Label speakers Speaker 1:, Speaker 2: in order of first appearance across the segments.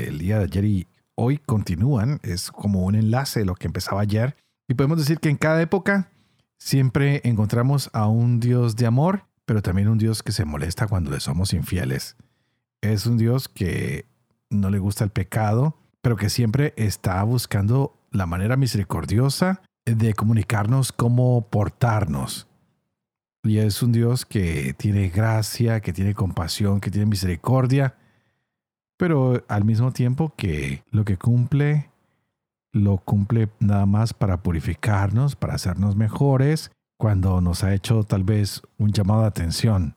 Speaker 1: del día de ayer y hoy continúan. Es como un enlace de lo que empezaba ayer. Y podemos decir que en cada época siempre encontramos a un Dios de amor, pero también un Dios que se molesta cuando le somos infieles. Es un Dios que no le gusta el pecado, pero que siempre está buscando la manera misericordiosa de comunicarnos cómo portarnos. Y es un Dios que tiene gracia, que tiene compasión, que tiene misericordia, pero al mismo tiempo que lo que cumple, lo cumple nada más para purificarnos, para hacernos mejores, cuando nos ha hecho tal vez un llamado de atención.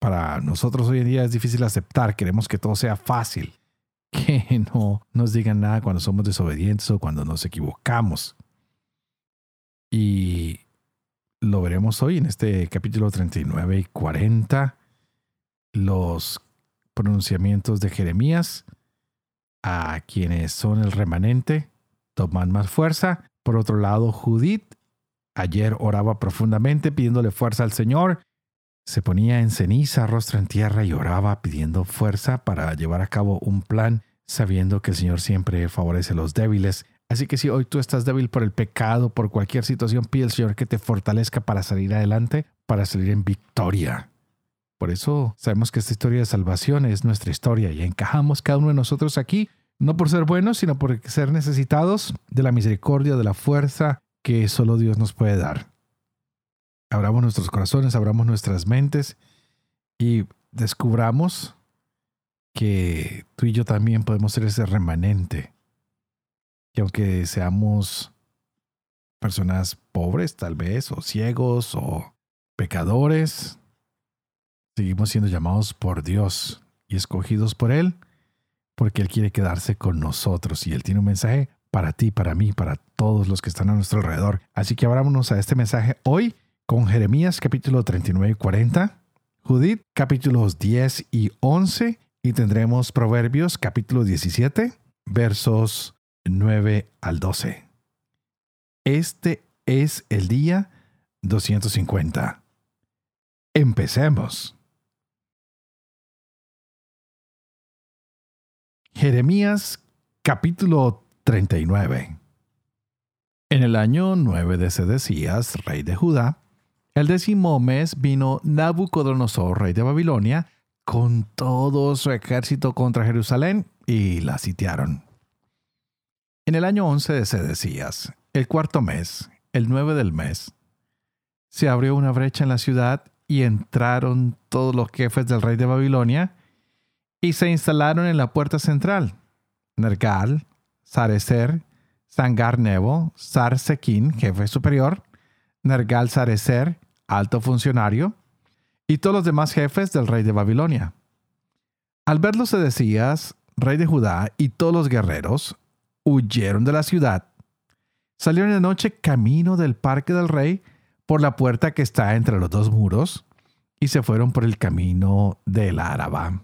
Speaker 1: Para nosotros hoy en día es difícil aceptar, queremos que todo sea fácil, que no nos digan nada cuando somos desobedientes o cuando nos equivocamos. Y lo veremos hoy en este capítulo 39 y 40, los pronunciamientos de Jeremías a quienes son el remanente toman más fuerza. Por otro lado, Judith ayer oraba profundamente pidiéndole fuerza al Señor. Se ponía en ceniza, rostro en tierra y oraba pidiendo fuerza para llevar a cabo un plan, sabiendo que el Señor siempre favorece a los débiles. Así que si hoy tú estás débil por el pecado, por cualquier situación, pide al Señor que te fortalezca para salir adelante, para salir en victoria. Por eso sabemos que esta historia de salvación es nuestra historia y encajamos cada uno de nosotros aquí, no por ser buenos, sino por ser necesitados de la misericordia, de la fuerza que solo Dios nos puede dar. Abramos nuestros corazones, abramos nuestras mentes y descubramos que tú y yo también podemos ser ese remanente que aunque seamos personas pobres tal vez, o ciegos, o pecadores, seguimos siendo llamados por Dios y escogidos por Él, porque Él quiere quedarse con nosotros y Él tiene un mensaje para ti, para mí, para todos los que están a nuestro alrededor. Así que abrámonos a este mensaje hoy con Jeremías capítulo 39 y 40, Judith capítulos 10 y 11 y tendremos Proverbios capítulo 17 versos 9 al 12. Este es el día 250. Empecemos. Jeremías capítulo 39. En el año 9 de Sedecías, rey de Judá, el décimo mes vino Nabucodonosor, rey de Babilonia, con todo su ejército contra Jerusalén y la sitiaron. En el año 11 de Sedecías, el cuarto mes, el 9 del mes, se abrió una brecha en la ciudad y entraron todos los jefes del rey de Babilonia y se instalaron en la puerta central. Nergal, Sarecer, Sangar Nebo, Sarsequín, jefe superior, Nergal Sarecer, alto funcionario, y todos los demás jefes del rey de Babilonia. Al verlo se decías, rey de Judá, y todos los guerreros, huyeron de la ciudad, salieron de noche camino del parque del rey por la puerta que está entre los dos muros y se fueron por el camino del Araba.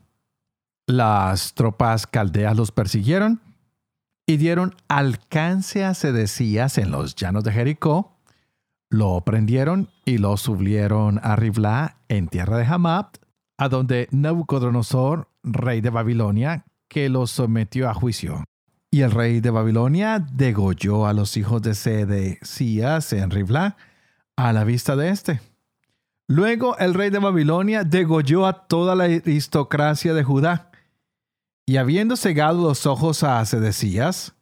Speaker 1: Las tropas caldeas los persiguieron y dieron alcance a Sedecías en los llanos de Jericó, lo prendieron y lo subieron a Riblá en tierra de Hamab, a donde Nabucodonosor, rey de Babilonia, que lo sometió a juicio. Y el rey de Babilonia degolló a los hijos de Sedecías en Riblá a la vista de éste. Luego el rey de Babilonia degolló a toda la aristocracia de Judá. Y habiendo cegado los ojos a Sedecías,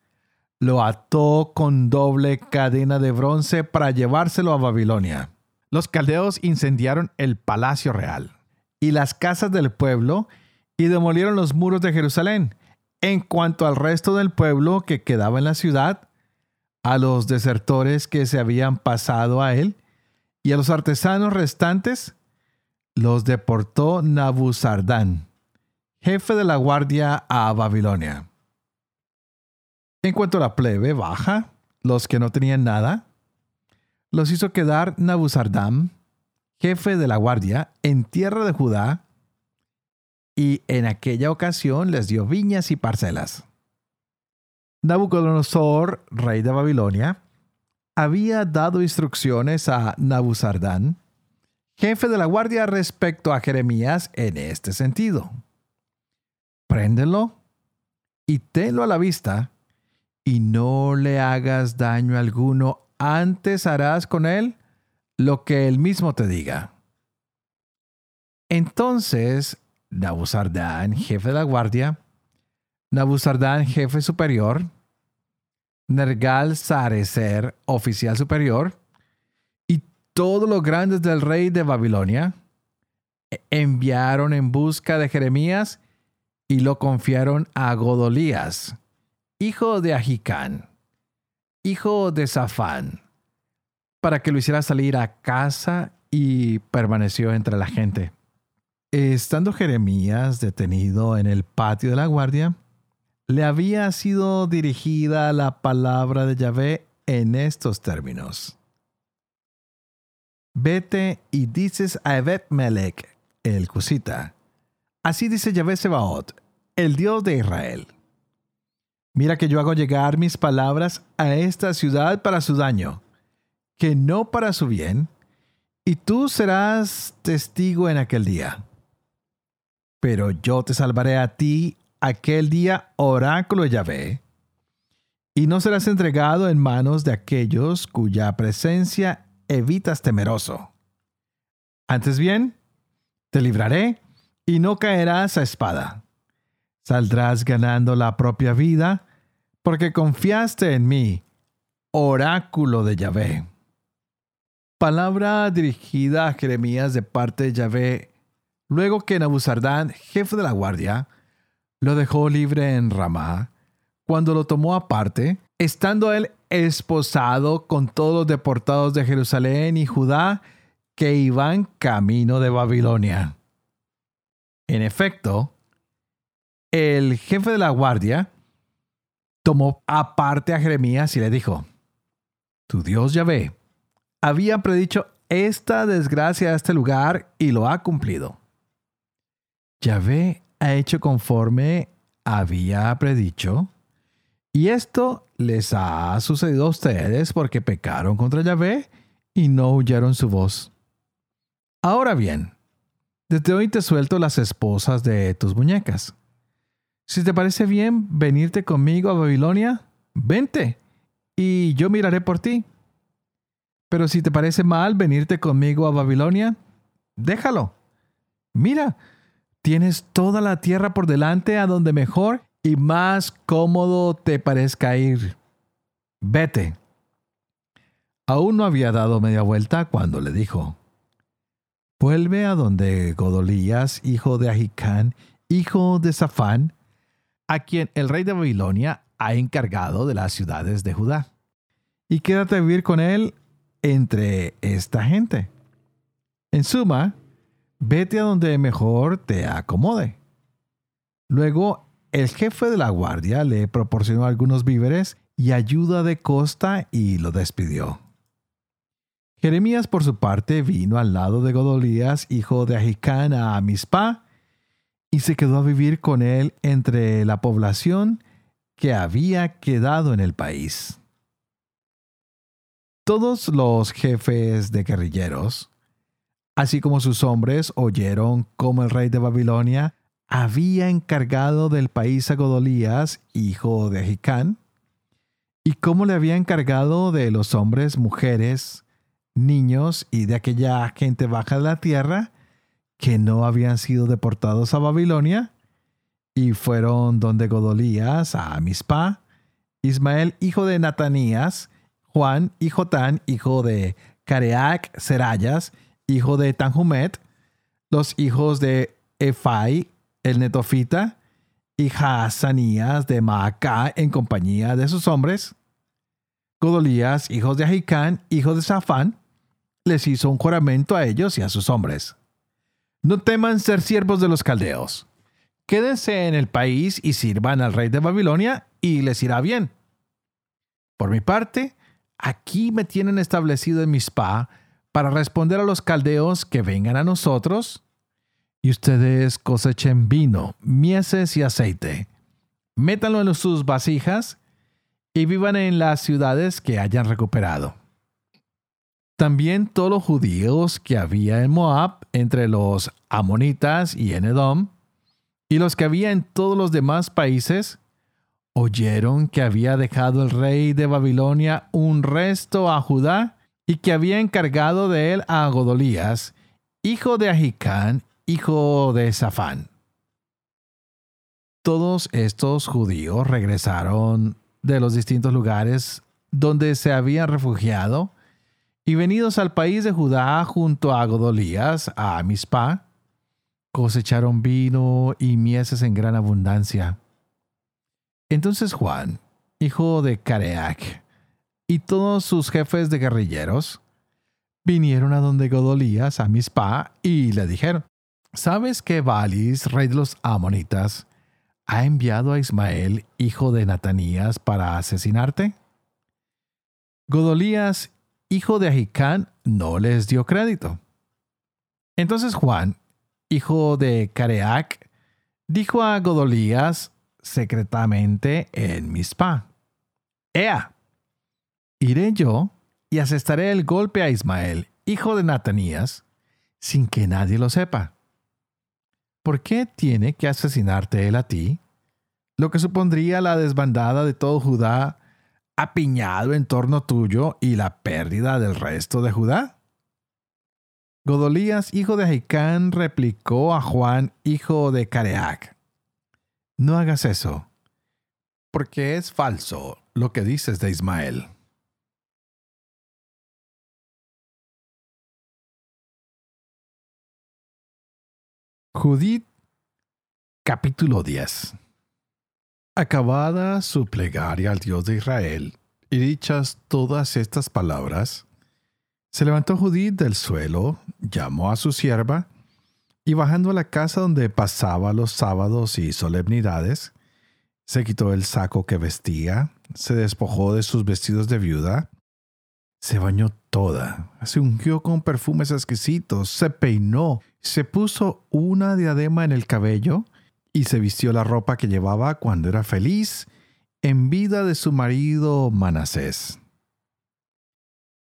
Speaker 1: lo ató con doble cadena de bronce para llevárselo a Babilonia. Los caldeos incendiaron el palacio real y las casas del pueblo y demolieron los muros de Jerusalén en cuanto al resto del pueblo que quedaba en la ciudad, a los desertores que se habían pasado a él y a los artesanos restantes, los deportó Nabuzardán, jefe de la guardia a Babilonia. En cuanto a la plebe baja, los que no tenían nada, los hizo quedar Nabuzardam, jefe de la guardia, en tierra de Judá, y en aquella ocasión les dio viñas y parcelas. Nabucodonosor, rey de Babilonia, había dado instrucciones a Nabuzardán, jefe de la guardia, respecto a Jeremías en este sentido. Préndelo y tenlo a la vista, y no le hagas daño alguno, antes harás con él lo que él mismo te diga. Entonces Nabuzardán, jefe de la guardia, Nabuzardán, jefe superior, Nergal Sarecer, oficial superior, y todos los grandes del rey de Babilonia e-, enviaron en busca de Jeremías y lo confiaron a Godolías, hijo de Ahicán, hijo de Safán, para que lo hiciera salir a casa y permaneció entre la gente. Estando Jeremías detenido en el patio de la guardia, le había sido dirigida la palabra de Yahvé en estos términos. Vete y dices a Evet Melech, el Cusita. Así dice Yahvé Sebaot, el Dios de Israel. Mira que yo hago llegar mis palabras a esta ciudad para su daño, que no para su bien, y tú serás testigo en aquel día pero yo te salvaré a ti aquel día, oráculo de Yahvé, y no serás entregado en manos de aquellos cuya presencia evitas temeroso. Antes bien, te libraré y no caerás a espada. Saldrás ganando la propia vida, porque confiaste en mí, oráculo de Yahvé. Palabra dirigida a Jeremías de parte de Yahvé Luego que Nabuzardán, jefe de la guardia, lo dejó libre en Ramá, cuando lo tomó aparte, estando él esposado con todos los deportados de Jerusalén y Judá que iban camino de Babilonia. En efecto, el jefe de la guardia tomó aparte a Jeremías y le dijo, Tu Dios Yahvé había predicho esta desgracia a este lugar y lo ha cumplido. Yahvé ha hecho conforme había predicho. Y esto les ha sucedido a ustedes porque pecaron contra Yahvé y no oyeron su voz. Ahora bien, desde hoy te suelto las esposas de tus muñecas. Si te parece bien venirte conmigo a Babilonia, vente, y yo miraré por ti. Pero si te parece mal venirte conmigo a Babilonia, déjalo. Mira, Tienes toda la tierra por delante a donde mejor y más cómodo te parezca ir. Vete. Aún no había dado media vuelta cuando le dijo, Vuelve a donde Godolías, hijo de Ahicán, hijo de Safán, a quien el rey de Babilonia ha encargado de las ciudades de Judá, y quédate a vivir con él entre esta gente. En suma, Vete a donde mejor te acomode. Luego, el jefe de la guardia le proporcionó algunos víveres y ayuda de costa y lo despidió. Jeremías, por su parte, vino al lado de Godolías, hijo de Ahicán, a Amispa, y se quedó a vivir con él entre la población que había quedado en el país. Todos los jefes de guerrilleros, así como sus hombres oyeron cómo el rey de Babilonia había encargado del país a Godolías, hijo de Jicán, y cómo le había encargado de los hombres, mujeres, niños y de aquella gente baja de la tierra que no habían sido deportados a Babilonia, y fueron donde Godolías a Mispa, Ismael, hijo de Natanías, Juan y Jotán, hijo de Careac, Serayas, hijo de Tanhumet, los hijos de Efai, el netofita, y Haazanías de Maacá en compañía de sus hombres. Godolías, hijos de Ahicán, hijo de Safán, les hizo un juramento a ellos y a sus hombres. No teman ser siervos de los caldeos. quédense en el país y sirvan al rey de Babilonia y les irá bien. Por mi parte, aquí me tienen establecido en mi spa para responder a los caldeos que vengan a nosotros, y ustedes cosechen vino, mieses y aceite. Métanlo en sus vasijas y vivan en las ciudades que hayan recuperado. También todos los judíos que había en Moab, entre los amonitas y en Edom, y los que había en todos los demás países, oyeron que había dejado el rey de Babilonia un resto a Judá y que había encargado de él a Godolías, hijo de Ahicán, hijo de Safán. Todos estos judíos regresaron de los distintos lugares donde se habían refugiado y venidos al país de Judá junto a Godolías, a Mispa, cosecharon vino y mieses en gran abundancia. Entonces Juan, hijo de Careac, y todos sus jefes de guerrilleros vinieron a donde Godolías, a Mispa, y le dijeron, ¿sabes que Balis, rey de los amonitas, ha enviado a Ismael, hijo de Natanías, para asesinarte? Godolías, hijo de Ahicán, no les dio crédito. Entonces Juan, hijo de Careac, dijo a Godolías secretamente en Mispa, Ea, iré yo y asestaré el golpe a Ismael, hijo de Natanías, sin que nadie lo sepa. ¿Por qué tiene que asesinarte él a ti? Lo que supondría la desbandada de todo Judá apiñado en torno tuyo y la pérdida del resto de Judá. Godolías, hijo de Jaicán, replicó a Juan, hijo de Careac, No hagas eso, porque es falso lo que dices de Ismael. Judith capítulo 10 Acabada su plegaria al Dios de Israel y dichas todas estas palabras, se levantó Judith del suelo, llamó a su sierva, y bajando a la casa donde pasaba los sábados y solemnidades, se quitó el saco que vestía, se despojó de sus vestidos de viuda, se bañó toda, se ungió con perfumes exquisitos, se peinó, se puso una diadema en el cabello y se vistió la ropa que llevaba cuando era feliz en vida de su marido Manasés.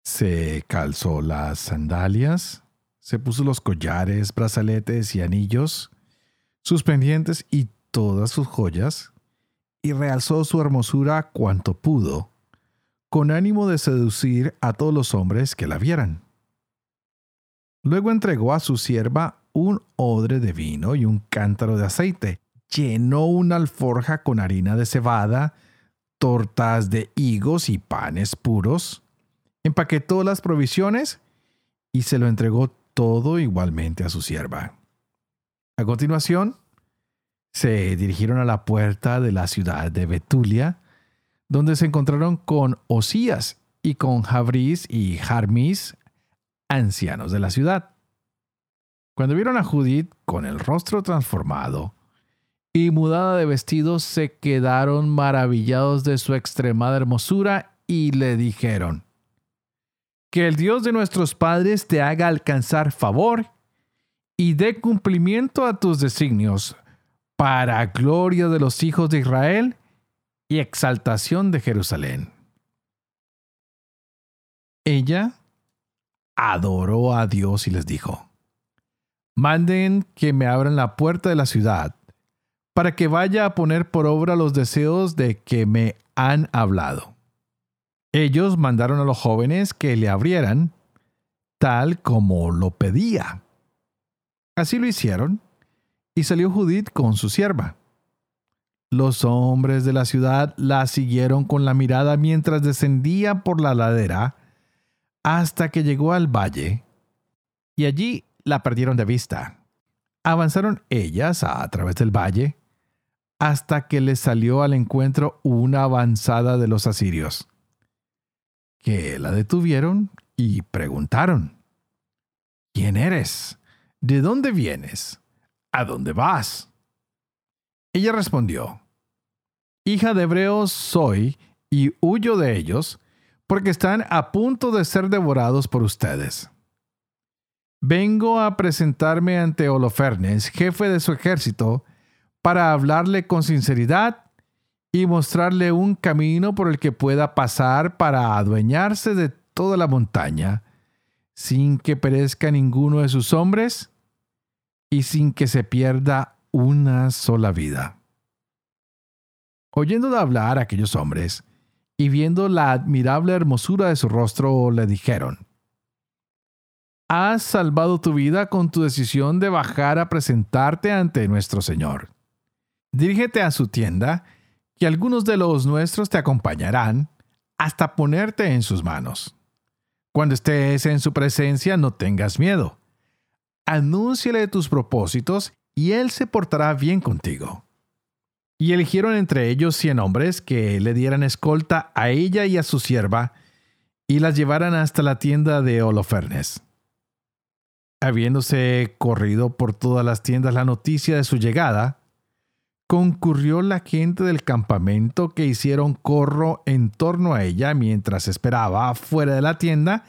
Speaker 1: Se calzó las sandalias, se puso los collares, brazaletes y anillos, sus pendientes y todas sus joyas, y realzó su hermosura cuanto pudo con ánimo de seducir a todos los hombres que la vieran. Luego entregó a su sierva un odre de vino y un cántaro de aceite. Llenó una alforja con harina de cebada, tortas de higos y panes puros. Empaquetó las provisiones y se lo entregó todo igualmente a su sierva. A continuación, se dirigieron a la puerta de la ciudad de Betulia, donde se encontraron con Osías y con Jabris y Jarmis, ancianos de la ciudad. Cuando vieron a Judith con el rostro transformado y mudada de vestidos, se quedaron maravillados de su extremada hermosura y le dijeron, Que el Dios de nuestros padres te haga alcanzar favor y dé cumplimiento a tus designios, para gloria de los hijos de Israel y exaltación de Jerusalén. Ella adoró a Dios y les dijo, manden que me abran la puerta de la ciudad, para que vaya a poner por obra los deseos de que me han hablado. Ellos mandaron a los jóvenes que le abrieran, tal como lo pedía. Así lo hicieron, y salió Judith con su sierva. Los hombres de la ciudad la siguieron con la mirada mientras descendía por la ladera hasta que llegó al valle, y allí la perdieron de vista. Avanzaron ellas a, través del valle hasta que les salió al encuentro una avanzada de los asirios, que la detuvieron y preguntaron, ¿quién eres? ¿De dónde vienes? ¿A dónde vas? Ella respondió, Hija de hebreos soy y huyo de ellos, porque están a punto de ser devorados por ustedes. Vengo a presentarme ante Holofernes, jefe de su ejército, para hablarle con sinceridad y mostrarle un camino por el que pueda pasar para adueñarse de toda la montaña, sin que perezca ninguno de sus hombres y sin que se pierda una sola vida. Oyendo de hablar aquellos hombres, y viendo la admirable hermosura de su rostro, le dijeron, Has salvado tu vida con tu decisión de bajar a presentarte ante nuestro Señor. Dirígete a su tienda, que algunos de los nuestros te acompañarán hasta ponerte en sus manos. Cuando estés en su presencia, no tengas miedo. Anúnciale tus propósitos y él se portará bien contigo. Y eligieron entre ellos cien hombres que le dieran escolta a ella y a su sierva, y las llevaran hasta la tienda de Holofernes. Habiéndose corrido por todas las tiendas la noticia de su llegada, concurrió la gente del campamento que hicieron corro en torno a ella mientras esperaba fuera de la tienda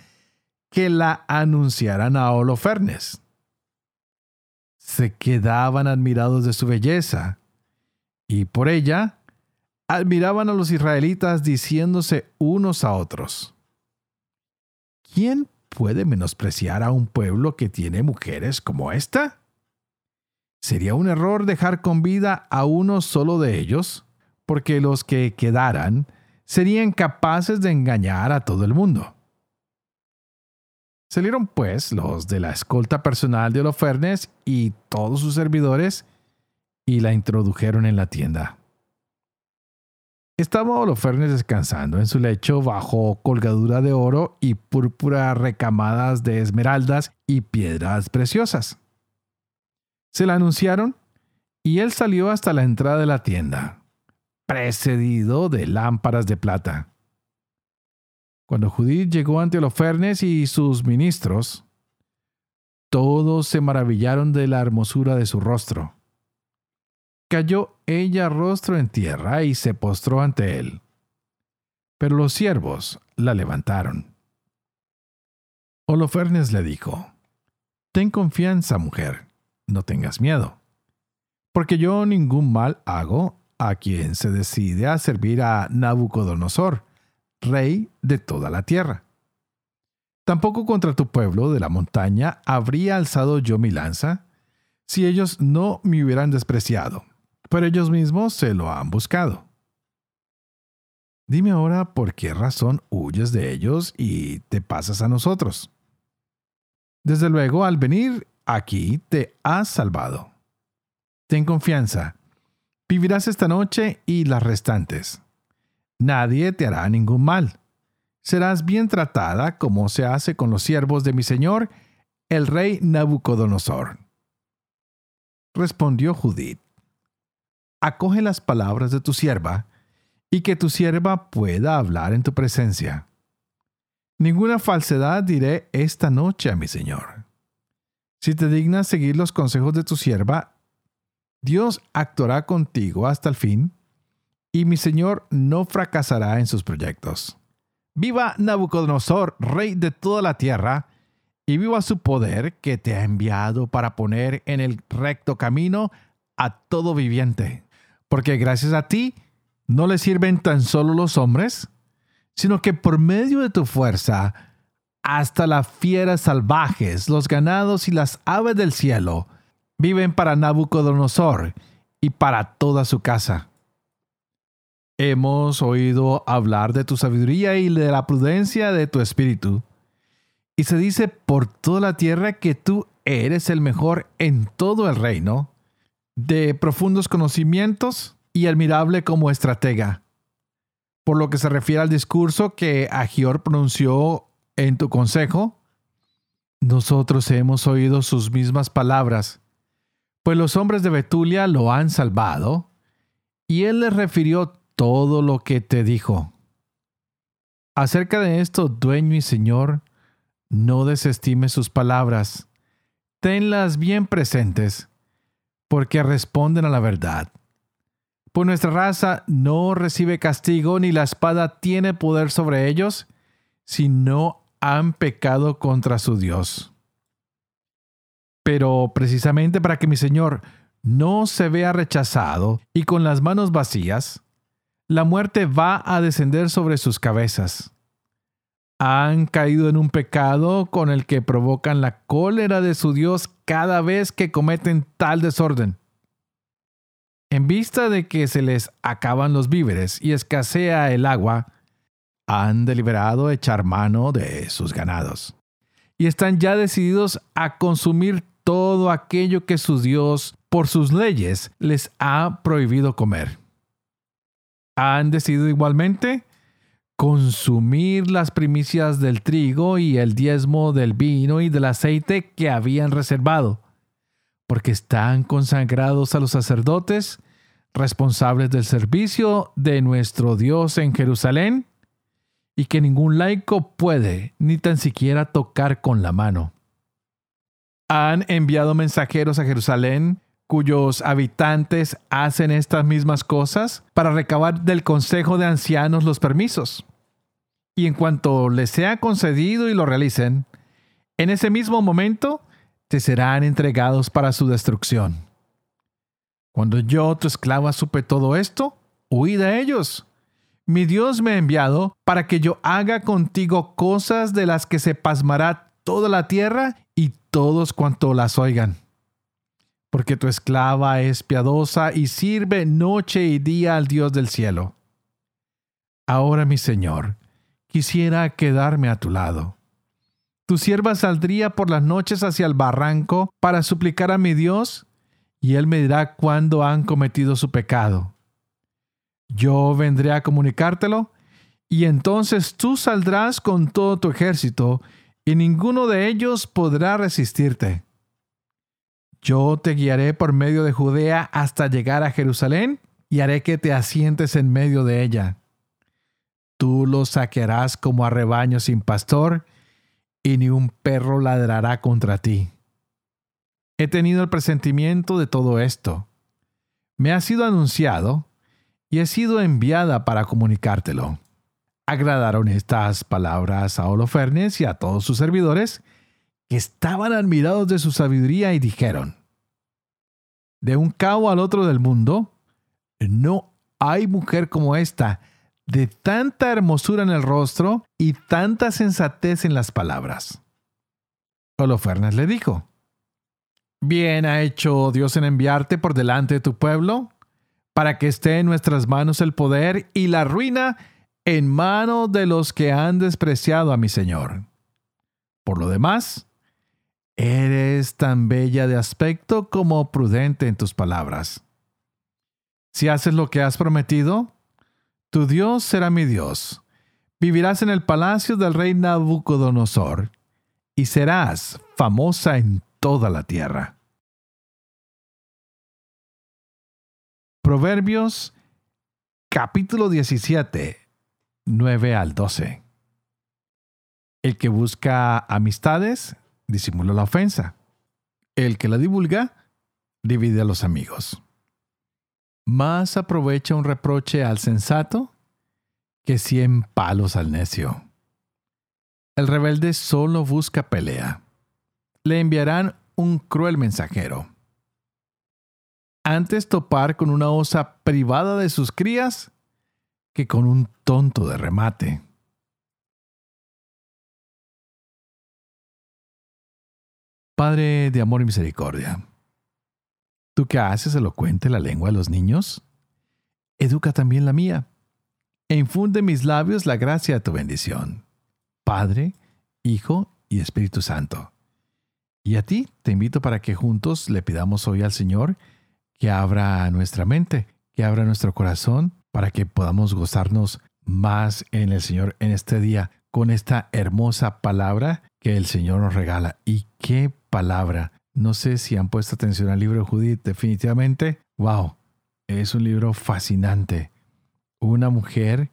Speaker 1: que la anunciaran a Holofernes. Se quedaban admirados de su belleza y por ella admiraban a los israelitas diciéndose unos a otros, ¿quién puede menospreciar a un pueblo que tiene mujeres como esta? ¿Sería un error dejar con vida a uno solo de ellos? Porque los que quedaran serían capaces de engañar a todo el mundo. Salieron pues los de la escolta personal de Holofernes y todos sus servidores y la introdujeron en la tienda. Estaba Holofernes descansando en su lecho bajo colgadura de oro y púrpura recamadas de esmeraldas y piedras preciosas. Se la anunciaron y él salió hasta la entrada de la tienda, precedido de lámparas de plata. Cuando Judith llegó ante Holofernes y sus ministros, todos se maravillaron de la hermosura de su rostro cayó ella rostro en tierra y se postró ante él. Pero los siervos la levantaron. Holofernes le dijo, Ten confianza, mujer, no tengas miedo, porque yo ningún mal hago a quien se decide a servir a Nabucodonosor, rey de toda la tierra. Tampoco contra tu pueblo de la montaña habría alzado yo mi lanza, si ellos no me hubieran despreciado pero ellos mismos se lo han buscado. Dime ahora por qué razón huyes de ellos y te pasas a nosotros. Desde luego, al venir aquí te has salvado. Ten confianza. Vivirás esta noche y las restantes. Nadie te hará ningún mal. Serás bien tratada como se hace con los siervos de mi señor, el rey Nabucodonosor. Respondió Judith acoge las palabras de tu sierva, y que tu sierva pueda hablar en tu presencia. Ninguna falsedad diré esta noche a mi Señor. Si te dignas seguir los consejos de tu sierva, Dios actuará contigo hasta el fin, y mi Señor no fracasará en sus proyectos. Viva Nabucodonosor, rey de toda la tierra, y viva su poder que te ha enviado para poner en el recto camino a todo viviente porque gracias a ti no le sirven tan solo los hombres, sino que por medio de tu fuerza, hasta las fieras salvajes, los ganados y las aves del cielo viven para Nabucodonosor y para toda su casa. Hemos oído hablar de tu sabiduría y de la prudencia de tu espíritu. Y se dice por toda la tierra que tú eres el mejor en todo el reino de profundos conocimientos y admirable como estratega. Por lo que se refiere al discurso que Agior pronunció en tu consejo, nosotros hemos oído sus mismas palabras, pues los hombres de Betulia lo han salvado, y él les refirió todo lo que te dijo. Acerca de esto, dueño y señor, no desestime sus palabras, tenlas bien presentes porque responden a la verdad. Pues nuestra raza no recibe castigo ni la espada tiene poder sobre ellos si no han pecado contra su Dios. Pero precisamente para que mi Señor no se vea rechazado y con las manos vacías, la muerte va a descender sobre sus cabezas. Han caído en un pecado con el que provocan la cólera de su Dios cada vez que cometen tal desorden. En vista de que se les acaban los víveres y escasea el agua, han deliberado echar mano de sus ganados. Y están ya decididos a consumir todo aquello que su Dios, por sus leyes, les ha prohibido comer. Han decidido igualmente consumir las primicias del trigo y el diezmo del vino y del aceite que habían reservado, porque están consagrados a los sacerdotes, responsables del servicio de nuestro Dios en Jerusalén, y que ningún laico puede ni tan siquiera tocar con la mano. Han enviado mensajeros a Jerusalén cuyos habitantes hacen estas mismas cosas para recabar del Consejo de Ancianos los permisos. Y en cuanto les sea concedido y lo realicen, en ese mismo momento te serán entregados para su destrucción. Cuando yo, tu esclava, supe todo esto, huí de ellos. Mi Dios me ha enviado para que yo haga contigo cosas de las que se pasmará toda la tierra y todos cuanto las oigan porque tu esclava es piadosa y sirve noche y día al Dios del cielo. Ahora, mi Señor, quisiera quedarme a tu lado. Tu sierva saldría por las noches hacia el barranco para suplicar a mi Dios, y él me dirá cuándo han cometido su pecado. Yo vendré a comunicártelo, y entonces tú saldrás con todo tu ejército, y ninguno de ellos podrá resistirte. Yo te guiaré por medio de Judea hasta llegar a Jerusalén y haré que te asientes en medio de ella. Tú los saquearás como a rebaño sin pastor, y ni un perro ladrará contra ti. He tenido el presentimiento de todo esto. Me ha sido anunciado y he sido enviada para comunicártelo. Agradaron estas palabras a Holofernes y a todos sus servidores, que estaban admirados de su sabiduría y dijeron, de un cabo al otro del mundo, no hay mujer como esta, de tanta hermosura en el rostro y tanta sensatez en las palabras. Holofernes le dijo, Bien ha hecho Dios en enviarte por delante de tu pueblo, para que esté en nuestras manos el poder y la ruina en manos de los que han despreciado a mi Señor. Por lo demás, Eres tan bella de aspecto como prudente en tus palabras. Si haces lo que has prometido, tu Dios será mi Dios. Vivirás en el palacio del rey Nabucodonosor y serás famosa en toda la tierra. Proverbios capítulo 17, 9 al 12. El que busca amistades disimula la ofensa. El que la divulga divide a los amigos. Más aprovecha un reproche al sensato que cien palos al necio. El rebelde solo busca pelea. Le enviarán un cruel mensajero. Antes topar con una osa privada de sus crías que con un tonto de remate. Padre de amor y misericordia, tú que haces elocuente la lengua de los niños, educa también la mía, e infunde en mis labios la gracia de tu bendición. Padre, Hijo y Espíritu Santo. Y a ti te invito para que juntos le pidamos hoy al Señor que abra nuestra mente, que abra nuestro corazón, para que podamos gozarnos más en el Señor en este día con esta hermosa palabra que el Señor nos regala. Y qué palabra. No sé si han puesto atención al libro de Judith, definitivamente, wow, es un libro fascinante. Una mujer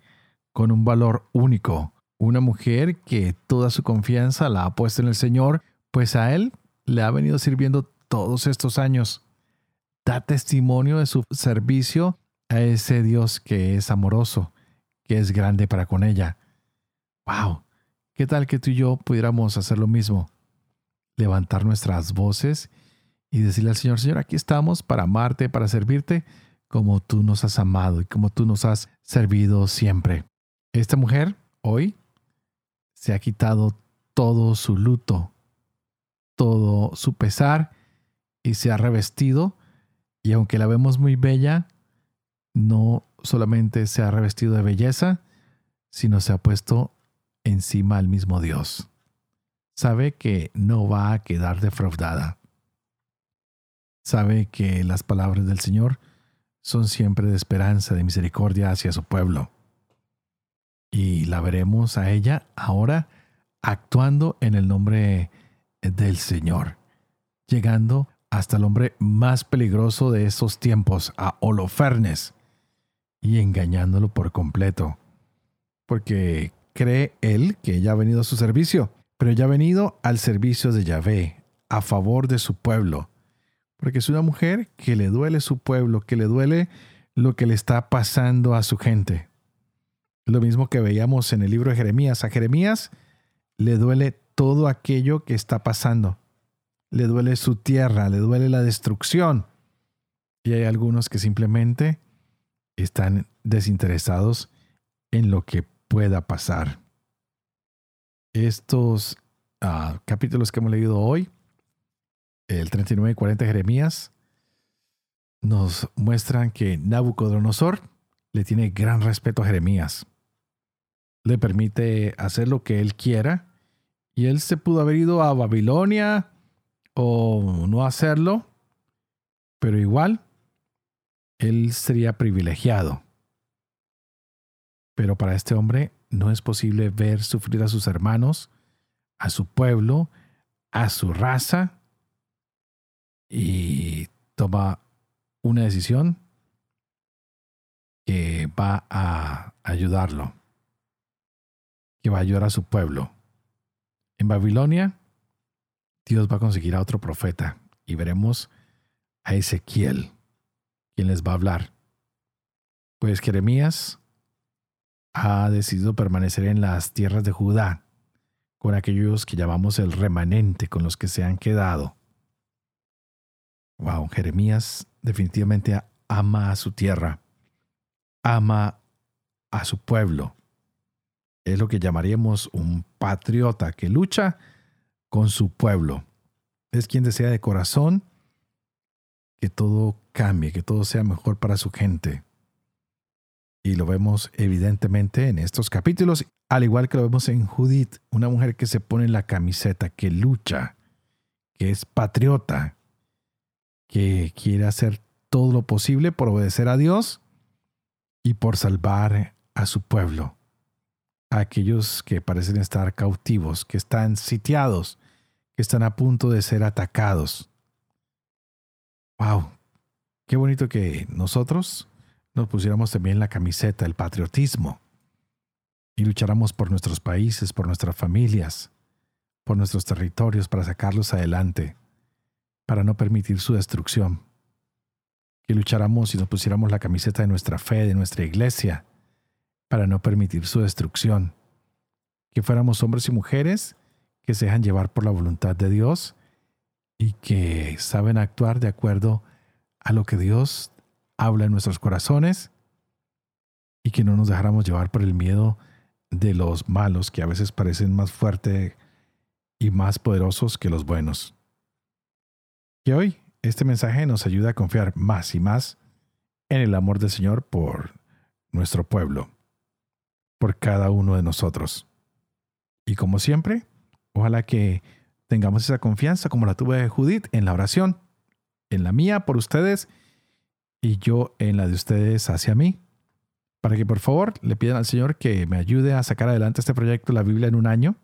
Speaker 1: con un valor único, una mujer que toda su confianza la ha puesto en el Señor, pues a Él le ha venido sirviendo todos estos años. Da testimonio de su servicio a ese Dios que es amoroso, que es grande para con ella. ¡Wow! ¿Qué tal que tú y yo pudiéramos hacer lo mismo? Levantar nuestras voces y decirle al Señor, Señor, aquí estamos para amarte, para servirte, como tú nos has amado y como tú nos has servido siempre. Esta mujer hoy se ha quitado todo su luto, todo su pesar y se ha revestido y aunque la vemos muy bella, no solamente se ha revestido de belleza, sino se ha puesto encima al mismo Dios. Sabe que no va a quedar defraudada. Sabe que las palabras del Señor son siempre de esperanza, de misericordia hacia su pueblo. Y la veremos a ella ahora actuando en el nombre del Señor, llegando hasta el hombre más peligroso de esos tiempos, a Holofernes, y engañándolo por completo, porque cree él que ella ha venido a su servicio, pero ella ha venido al servicio de Yahvé, a favor de su pueblo, porque es una mujer que le duele su pueblo, que le duele lo que le está pasando a su gente. Lo mismo que veíamos en el libro de Jeremías. A Jeremías le duele todo aquello que está pasando. Le duele su tierra, le duele la destrucción. Y hay algunos que simplemente están desinteresados en lo que pueda pasar. Estos ah, capítulos que hemos leído hoy, el 39 y 40 de Jeremías, nos muestran que Nabucodonosor le tiene gran respeto a Jeremías. Le permite hacer lo que él quiera y él se pudo haber ido a Babilonia o no hacerlo, pero igual él sería privilegiado. Pero para este hombre no es posible ver sufrir a sus hermanos, a su pueblo, a su raza, y toma una decisión que va a ayudarlo, que va a ayudar a su pueblo. En Babilonia, Dios va a conseguir a otro profeta y veremos a Ezequiel quien les va a hablar. Pues Jeremías ha decidido permanecer en las tierras de Judá, con aquellos que llamamos el remanente, con los que se han quedado. Wow, Jeremías definitivamente ama a su tierra, ama a su pueblo. Es lo que llamaríamos un patriota que lucha con su pueblo. Es quien desea de corazón que todo cambie, que todo sea mejor para su gente. Y lo vemos evidentemente en estos capítulos, al igual que lo vemos en Judith, una mujer que se pone la camiseta, que lucha, que es patriota, que quiere hacer todo lo posible por obedecer a Dios y por salvar a su pueblo, a aquellos que parecen estar cautivos, que están sitiados, que están a punto de ser atacados. Wow, qué bonito que nosotros nos pusiéramos también la camiseta, el patriotismo, y lucháramos por nuestros países, por nuestras familias, por nuestros territorios para sacarlos adelante, para no permitir su destrucción. Que lucháramos y nos pusiéramos la camiseta de nuestra fe, de nuestra iglesia, para no permitir su destrucción. Que fuéramos hombres y mujeres que se dejan llevar por la voluntad de Dios y que saben actuar de acuerdo a lo que Dios habla en nuestros corazones y que no nos dejáramos llevar por el miedo de los malos que a veces parecen más fuertes y más poderosos que los buenos. Y hoy este mensaje nos ayuda a confiar más y más en el amor del Señor por nuestro pueblo, por cada uno de nosotros. Y como siempre, ojalá que tengamos esa confianza como la tuve Judith en la oración, en la mía por ustedes y yo en la de ustedes hacia mí. Para que por favor le pidan al Señor que me ayude a sacar adelante este proyecto, la Biblia en un año.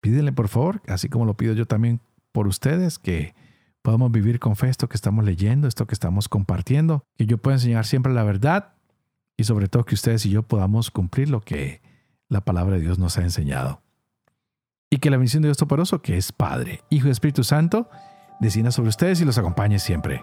Speaker 1: Pídenle por favor, así como lo pido yo también por ustedes, que podamos vivir con fe esto que estamos leyendo, esto que estamos compartiendo, que yo pueda enseñar siempre la verdad y sobre todo que ustedes y yo podamos cumplir lo que la palabra de Dios nos ha enseñado. Y que la misión de Dios Toporoso, que es Padre, Hijo y Espíritu Santo, descienda sobre ustedes y los acompañe siempre.